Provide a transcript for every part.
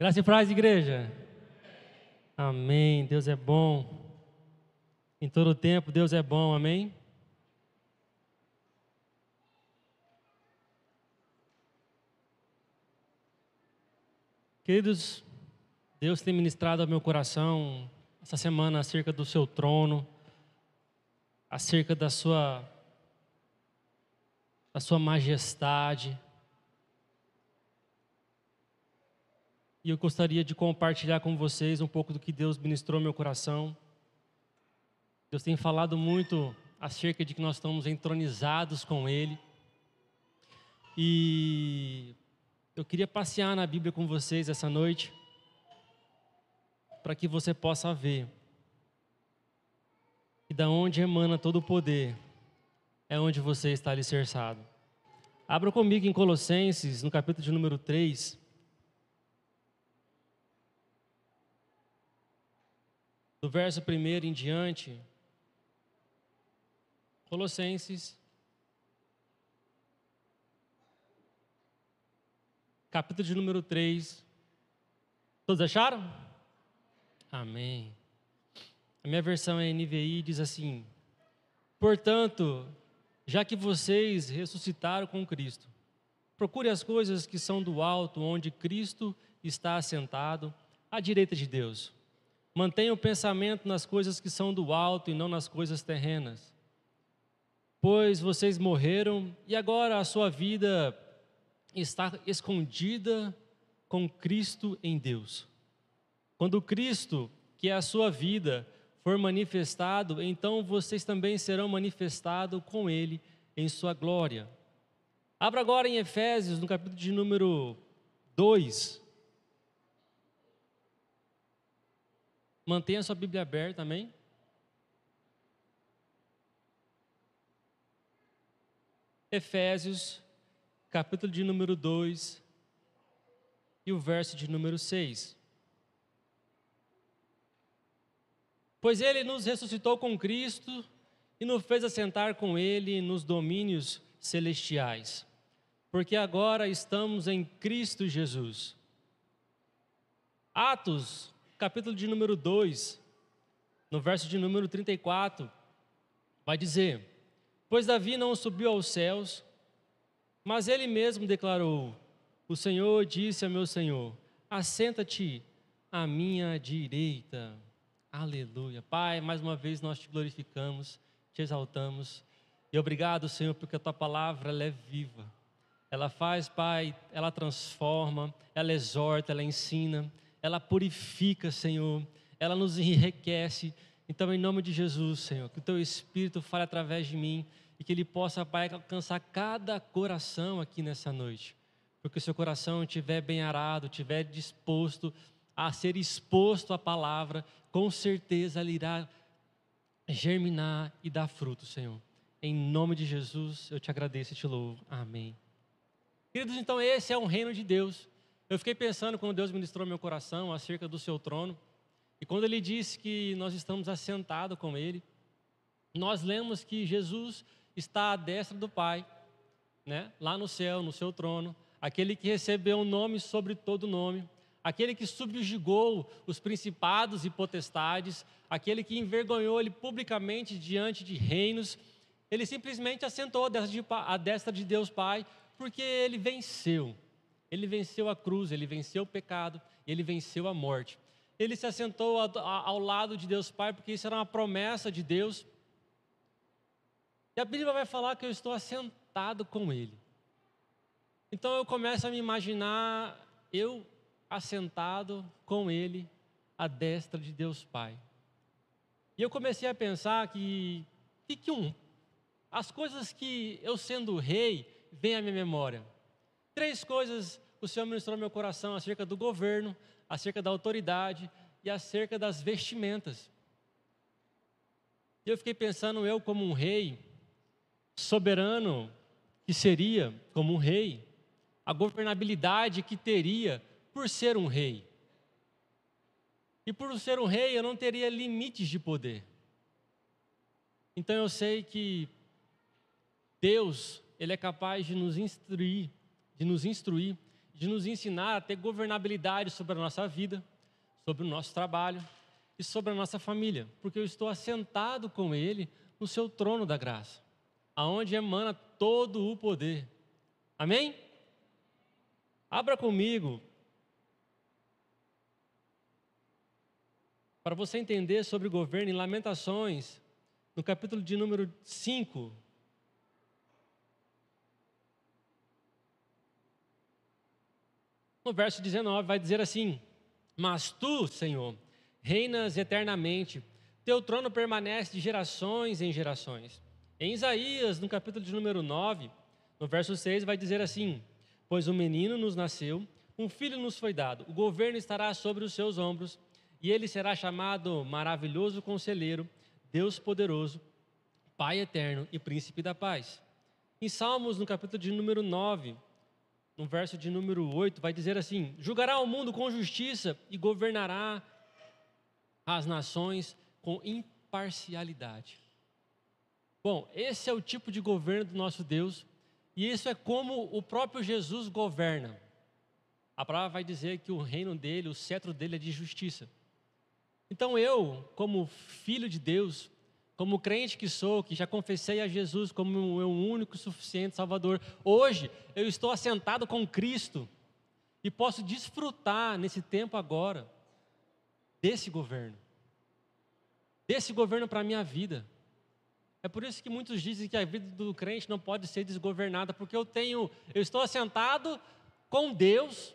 Graça e paz, igreja. Amém. Deus é bom. Em todo tempo, Deus é bom. Amém. Queridos, Deus tem ministrado ao meu coração essa semana acerca do seu trono, acerca da sua da sua majestade. E eu gostaria de compartilhar com vocês um pouco do que Deus ministrou meu coração. Deus tem falado muito acerca de que nós estamos entronizados com Ele. E eu queria passear na Bíblia com vocês essa noite, para que você possa ver que da onde emana todo o poder é onde você está alicerçado. Abra comigo em Colossenses, no capítulo de número 3. Do verso 1 em diante. Colossenses, capítulo de número 3. Todos acharam? Amém. A minha versão é NVI diz assim: Portanto, já que vocês ressuscitaram com Cristo, procure as coisas que são do alto, onde Cristo está assentado, à direita de Deus. Mantenha o pensamento nas coisas que são do alto e não nas coisas terrenas. Pois vocês morreram e agora a sua vida está escondida com Cristo em Deus. Quando Cristo, que é a sua vida, for manifestado, então vocês também serão manifestados com Ele em sua glória. Abra agora em Efésios, no capítulo de número 2. Mantenha sua Bíblia aberta, amém? Efésios, capítulo de número 2 e o verso de número 6. Pois ele nos ressuscitou com Cristo e nos fez assentar com ele nos domínios celestiais, porque agora estamos em Cristo Jesus. Atos, capítulo de número 2, no verso de número 34, vai dizer: Pois Davi não subiu aos céus, mas ele mesmo declarou: O Senhor disse a meu Senhor: Assenta-te à minha direita Aleluia. Pai, mais uma vez nós te glorificamos, te exaltamos. E obrigado, Senhor, porque a tua palavra é viva. Ela faz, Pai, ela transforma, ela exorta, ela ensina, ela purifica, Senhor. Ela nos enriquece. Então, em nome de Jesus, Senhor, que o teu Espírito fale através de mim e que ele possa, Pai, alcançar cada coração aqui nessa noite. Porque o seu coração estiver bem arado, estiver disposto a ser exposto à palavra, com certeza ele irá germinar e dar fruto, Senhor. Em nome de Jesus, eu te agradeço e te louvo. Amém. Queridos, então esse é um reino de Deus. Eu fiquei pensando quando Deus ministrou meu coração acerca do seu trono. E quando ele disse que nós estamos assentados com ele, nós lemos que Jesus está à destra do Pai, né? lá no céu, no seu trono, aquele que recebeu um nome sobre todo nome, aquele que subjugou os principados e potestades, aquele que envergonhou ele publicamente diante de reinos, ele simplesmente assentou à destra de Deus Pai, porque ele venceu. Ele venceu a cruz, ele venceu o pecado, ele venceu a morte. Ele se assentou ao lado de Deus Pai, porque isso era uma promessa de Deus. E a Bíblia vai falar que eu estou assentado com Ele. Então eu começo a me imaginar eu assentado com ele à destra de Deus Pai. E eu comecei a pensar que, que, que um, as coisas que eu sendo rei, vem à minha memória. Três coisas o Senhor ministrou no meu coração acerca do governo, acerca da autoridade e acerca das vestimentas. E eu fiquei pensando, eu como um rei, soberano que seria como um rei, a governabilidade que teria por ser um rei. E por ser um rei, eu não teria limites de poder. Então eu sei que Deus, ele é capaz de nos instruir, de nos instruir, de nos ensinar a ter governabilidade sobre a nossa vida, sobre o nosso trabalho e sobre a nossa família, porque eu estou assentado com Ele no seu trono da graça, aonde emana todo o poder. Amém? Abra comigo para você entender sobre governo em Lamentações, no capítulo de número 5. No verso 19 vai dizer assim: Mas tu, Senhor, reinas eternamente, teu trono permanece de gerações em gerações. Em Isaías, no capítulo de número 9, no verso 6, vai dizer assim: Pois um menino nos nasceu, um filho nos foi dado, o governo estará sobre os seus ombros, e ele será chamado Maravilhoso Conselheiro, Deus Poderoso, Pai Eterno e Príncipe da Paz. Em Salmos, no capítulo de número 9, no verso de número 8, vai dizer assim: Julgará o mundo com justiça e governará as nações com imparcialidade. Bom, esse é o tipo de governo do nosso Deus, e isso é como o próprio Jesus governa. A palavra vai dizer que o reino dele, o cetro dele é de justiça. Então eu, como filho de Deus, como crente que sou, que já confessei a Jesus como o meu único e suficiente Salvador, hoje eu estou assentado com Cristo e posso desfrutar nesse tempo agora desse governo. Desse governo para a minha vida. É por isso que muitos dizem que a vida do crente não pode ser desgovernada, porque eu tenho, eu estou assentado com Deus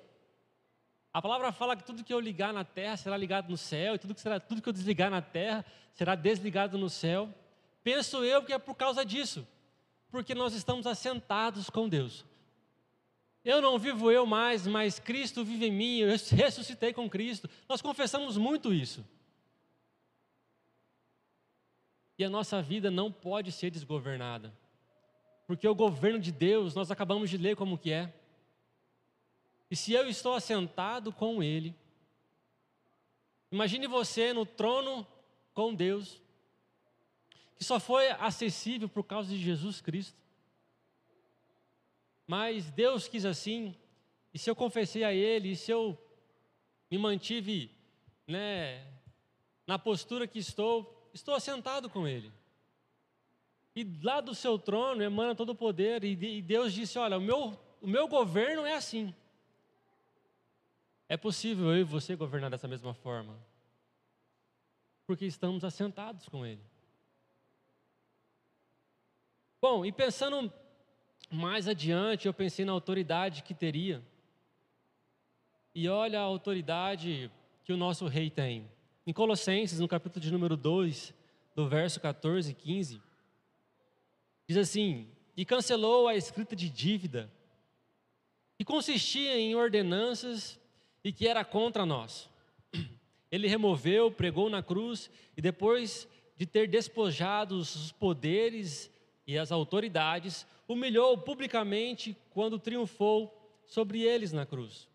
a palavra fala que tudo que eu ligar na terra será ligado no céu, e tudo que, será, tudo que eu desligar na terra será desligado no céu. Penso eu que é por causa disso, porque nós estamos assentados com Deus. Eu não vivo eu mais, mas Cristo vive em mim, eu ressuscitei com Cristo. Nós confessamos muito isso. E a nossa vida não pode ser desgovernada. Porque o governo de Deus, nós acabamos de ler como que é. E se eu estou assentado com Ele, imagine você no trono com Deus, que só foi acessível por causa de Jesus Cristo. Mas Deus quis assim, e se eu confessei a Ele, e se eu me mantive né, na postura que estou, estou assentado com Ele. E lá do seu trono emana todo o poder, e Deus disse: Olha, o meu, o meu governo é assim. É possível eu e você governar dessa mesma forma, porque estamos assentados com Ele. Bom, e pensando mais adiante, eu pensei na autoridade que teria. E olha a autoridade que o nosso rei tem. Em Colossenses, no capítulo de número 2, do verso 14 e 15, diz assim: E cancelou a escrita de dívida, que consistia em ordenanças e que era contra nós. Ele removeu, pregou na cruz e depois de ter despojado os poderes e as autoridades, humilhou publicamente quando triunfou sobre eles na cruz.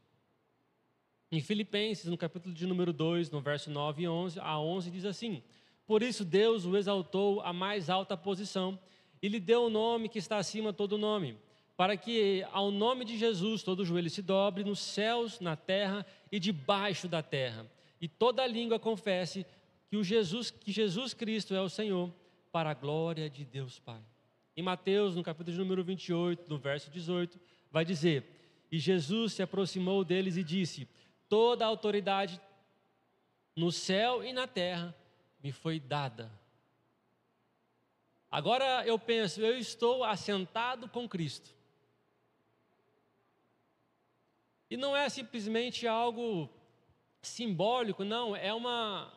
Em Filipenses, no capítulo de número 2, no verso 9 e 11, a 11 diz assim: Por isso Deus o exaltou à mais alta posição e lhe deu o um nome que está acima todo nome para que ao nome de Jesus todo joelho se dobre nos céus, na terra e debaixo da terra, e toda língua confesse que o Jesus, que Jesus Cristo é o Senhor, para a glória de Deus Pai. Em Mateus, no capítulo de número 28, no verso 18, vai dizer: E Jesus se aproximou deles e disse: Toda a autoridade no céu e na terra me foi dada. Agora eu penso, eu estou assentado com Cristo. E não é simplesmente algo simbólico, não, é uma,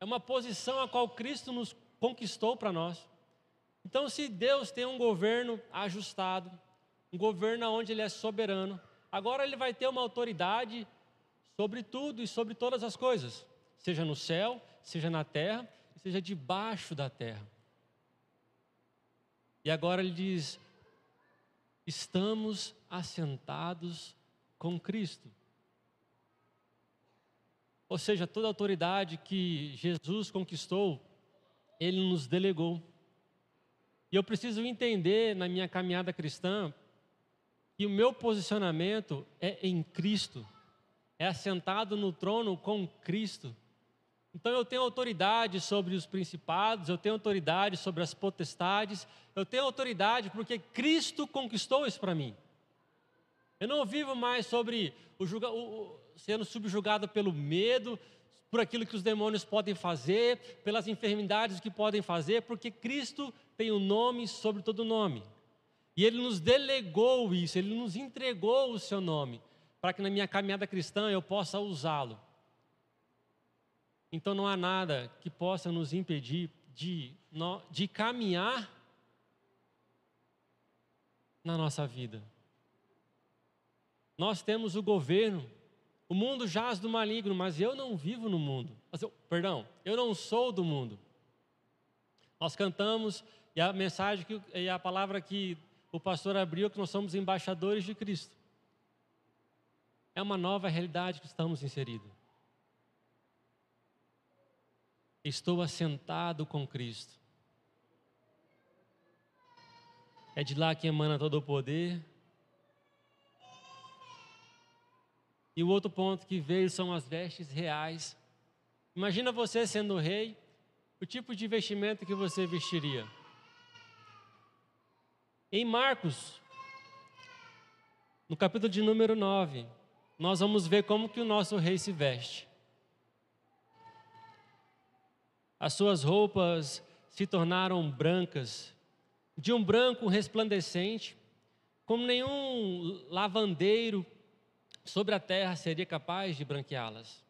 é uma posição a qual Cristo nos conquistou para nós. Então, se Deus tem um governo ajustado, um governo onde Ele é soberano, agora Ele vai ter uma autoridade sobre tudo e sobre todas as coisas, seja no céu, seja na terra, seja debaixo da terra. E agora Ele diz: estamos assentados com Cristo. Ou seja, toda a autoridade que Jesus conquistou, Ele nos delegou. E eu preciso entender na minha caminhada cristã E o meu posicionamento é em Cristo, é assentado no trono com Cristo. Então eu tenho autoridade sobre os principados, eu tenho autoridade sobre as potestades, eu tenho autoridade porque Cristo conquistou isso para mim. Eu não vivo mais sobre o, o, sendo subjugado pelo medo, por aquilo que os demônios podem fazer, pelas enfermidades que podem fazer, porque Cristo tem o um nome sobre todo nome. E Ele nos delegou isso, Ele nos entregou o seu nome, para que na minha caminhada cristã eu possa usá-lo. Então não há nada que possa nos impedir de, de caminhar na nossa vida. Nós temos o governo, o mundo jaz do maligno, mas eu não vivo no mundo. Eu, perdão, eu não sou do mundo. Nós cantamos e a mensagem que, e a palavra que o pastor abriu que nós somos embaixadores de Cristo. É uma nova realidade que estamos inseridos. Estou assentado com Cristo. É de lá que emana todo o poder. E o outro ponto que veio são as vestes reais. Imagina você sendo rei, o tipo de vestimento que você vestiria. Em Marcos, no capítulo de número 9, nós vamos ver como que o nosso rei se veste. As suas roupas se tornaram brancas, de um branco resplandecente, como nenhum lavandeiro sobre a terra seria capaz de branqueá-las.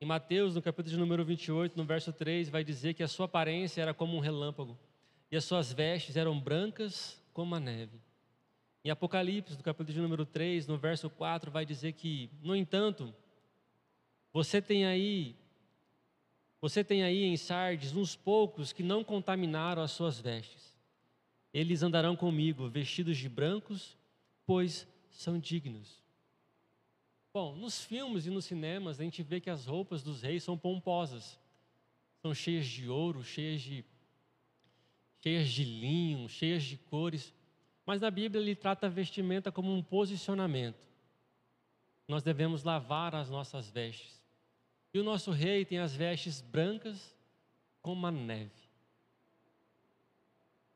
Em Mateus, no capítulo de número 28, no verso 3, vai dizer que a sua aparência era como um relâmpago e as suas vestes eram brancas como a neve. Em Apocalipse, no capítulo de número 3, no verso 4, vai dizer que, no entanto, você tem aí você tem aí em Sardes uns poucos que não contaminaram as suas vestes. Eles andarão comigo vestidos de brancos, pois são dignos. Bom, nos filmes e nos cinemas a gente vê que as roupas dos reis são pomposas. São cheias de ouro, cheias de cheias de linho, cheias de cores. Mas na Bíblia ele trata a vestimenta como um posicionamento. Nós devemos lavar as nossas vestes. E o nosso rei tem as vestes brancas como a neve.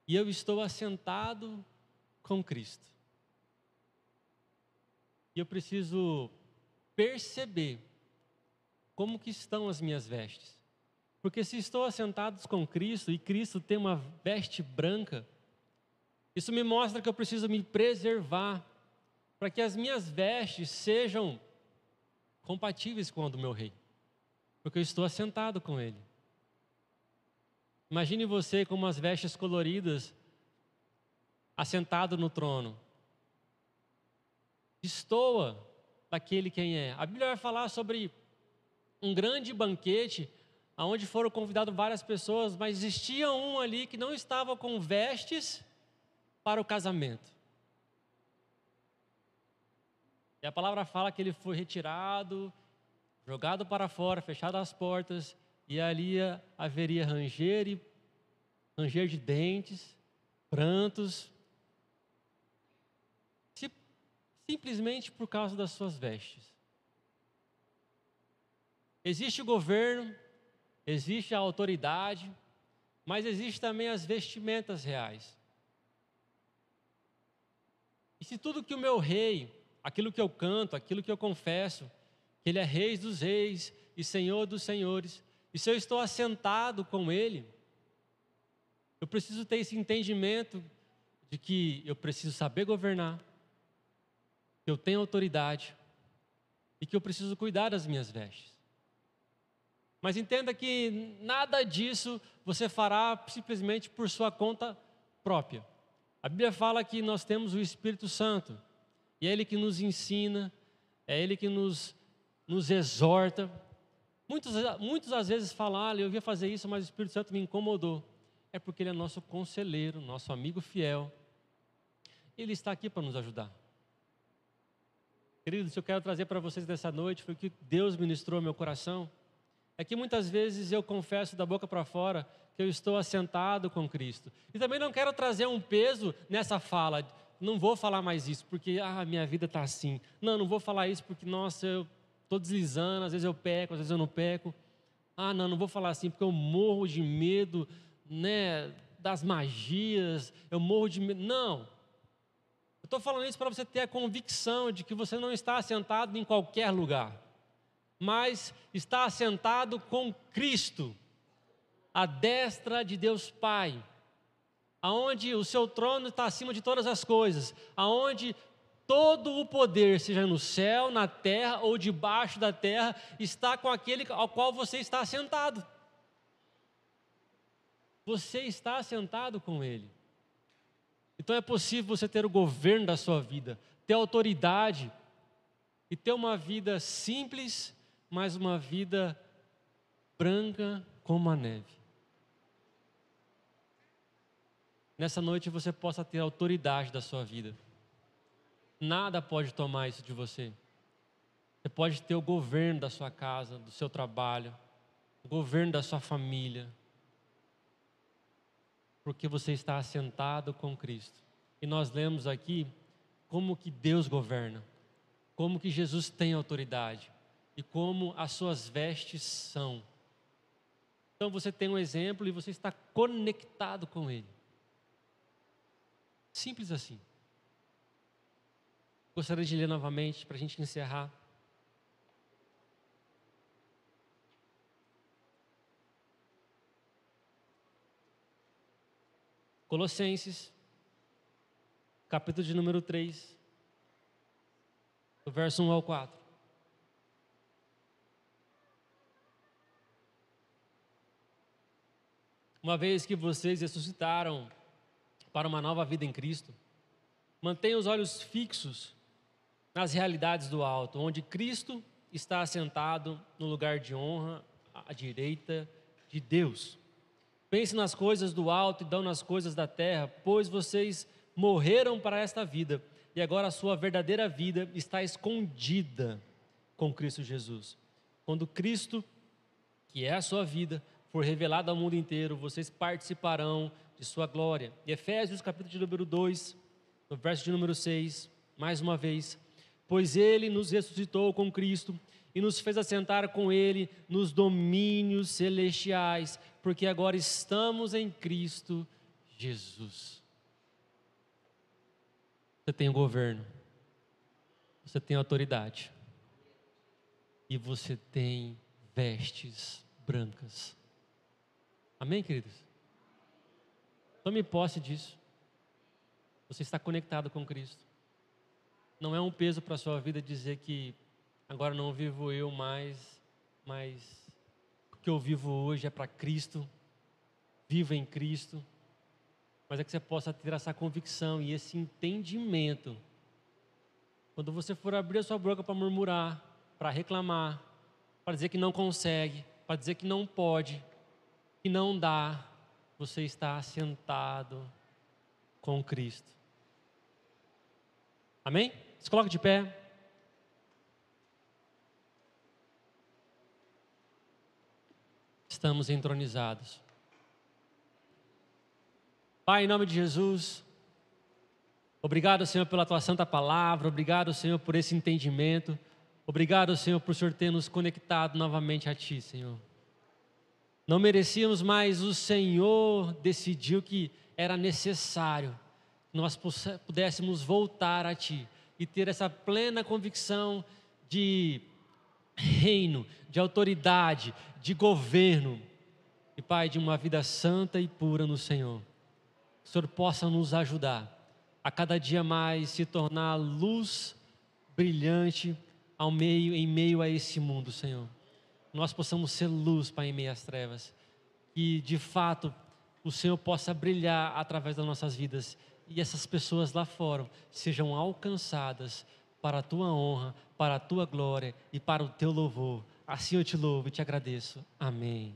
E eu estou assentado com Cristo. E eu preciso perceber como que estão as minhas vestes. Porque se estou assentado com Cristo e Cristo tem uma veste branca, isso me mostra que eu preciso me preservar para que as minhas vestes sejam compatíveis com a do meu rei. Porque eu estou assentado com ele. Imagine você com umas vestes coloridas, assentado no trono. Estoa daquele quem é. A Bíblia vai falar sobre um grande banquete aonde foram convidadas várias pessoas, mas existia um ali que não estava com vestes para o casamento. E a palavra fala que ele foi retirado, jogado para fora, fechado as portas, e ali haveria ranger e ranger de dentes, prantos, simplesmente por causa das suas vestes. Existe o governo, existe a autoridade, mas existe também as vestimentas reais. E se tudo que o meu rei, aquilo que eu canto, aquilo que eu confesso, que ele é rei dos reis e senhor dos senhores, e se eu estou assentado com ele, eu preciso ter esse entendimento de que eu preciso saber governar, que eu tenho autoridade e que eu preciso cuidar das minhas vestes. Mas entenda que nada disso você fará simplesmente por sua conta própria. A Bíblia fala que nós temos o Espírito Santo, e é Ele que nos ensina, é Ele que nos, nos exorta. Muitos, muitos às vezes falam, ah, eu ia fazer isso, mas o Espírito Santo me incomodou. É porque Ele é nosso conselheiro, nosso amigo fiel. Ele está aqui para nos ajudar. Queridos, eu quero trazer para vocês nessa noite foi o que Deus ministrou ao meu coração é que muitas vezes eu confesso da boca para fora que eu estou assentado com Cristo. E também não quero trazer um peso nessa fala, não vou falar mais isso porque ah, minha vida está assim. Não, não vou falar isso porque, nossa, eu estou deslizando, às vezes eu peco, às vezes eu não peco. Ah, não, não vou falar assim porque eu morro de medo né, das magias, eu morro de medo. Não. Estou falando isso para você ter a convicção de que você não está assentado em qualquer lugar, mas está assentado com Cristo, a destra de Deus Pai aonde o seu trono está acima de todas as coisas, aonde todo o poder, seja no céu, na terra ou debaixo da terra, está com aquele ao qual você está sentado. Você está sentado com ele. Então é possível você ter o governo da sua vida, ter autoridade e ter uma vida simples, mas uma vida branca como a neve. nessa noite você possa ter autoridade da sua vida. Nada pode tomar isso de você. Você pode ter o governo da sua casa, do seu trabalho, o governo da sua família, porque você está assentado com Cristo. E nós lemos aqui como que Deus governa, como que Jesus tem autoridade e como as suas vestes são. Então você tem um exemplo e você está conectado com Ele. Simples assim. Gostaria de ler novamente para a gente encerrar. Colossenses, capítulo de número 3, do verso 1 ao 4. Uma vez que vocês ressuscitaram para uma nova vida em Cristo. Mantenha os olhos fixos nas realidades do alto, onde Cristo está assentado no lugar de honra à direita de Deus. Pense nas coisas do alto e não nas coisas da terra, pois vocês morreram para esta vida e agora a sua verdadeira vida está escondida com Cristo Jesus. Quando Cristo, que é a sua vida, for revelado ao mundo inteiro, vocês participarão de sua glória. E Efésios, capítulo de número 2, no verso de número 6, mais uma vez. Pois ele nos ressuscitou com Cristo e nos fez assentar com ele nos domínios celestiais, porque agora estamos em Cristo Jesus. Você tem o governo, você tem autoridade, e você tem vestes brancas. Amém, queridos? Tome posse disso. Você está conectado com Cristo. Não é um peso para a sua vida dizer que agora não vivo eu mais, mas que eu vivo hoje é para Cristo. Vivo em Cristo. Mas é que você possa ter essa convicção e esse entendimento. Quando você for abrir a sua boca para murmurar, para reclamar, para dizer que não consegue, para dizer que não pode, que não dá, você está sentado com Cristo. Amém? Se coloque de pé. Estamos entronizados. Pai, em nome de Jesus, obrigado, Senhor, pela tua santa palavra, obrigado, Senhor, por esse entendimento, obrigado, Senhor, por o Senhor ter nos conectado novamente a Ti, Senhor. Não merecíamos, mas o Senhor decidiu que era necessário que nós pudéssemos voltar a Ti e ter essa plena convicção de reino, de autoridade, de governo e, Pai, de uma vida santa e pura no Senhor. Que o Senhor possa nos ajudar a cada dia mais se tornar luz brilhante ao meio, em meio a esse mundo, Senhor nós possamos ser luz, Pai, em meio às trevas. Que, de fato, o Senhor possa brilhar através das nossas vidas e essas pessoas lá fora sejam alcançadas para a tua honra, para a tua glória e para o teu louvor. Assim eu te louvo e te agradeço. Amém.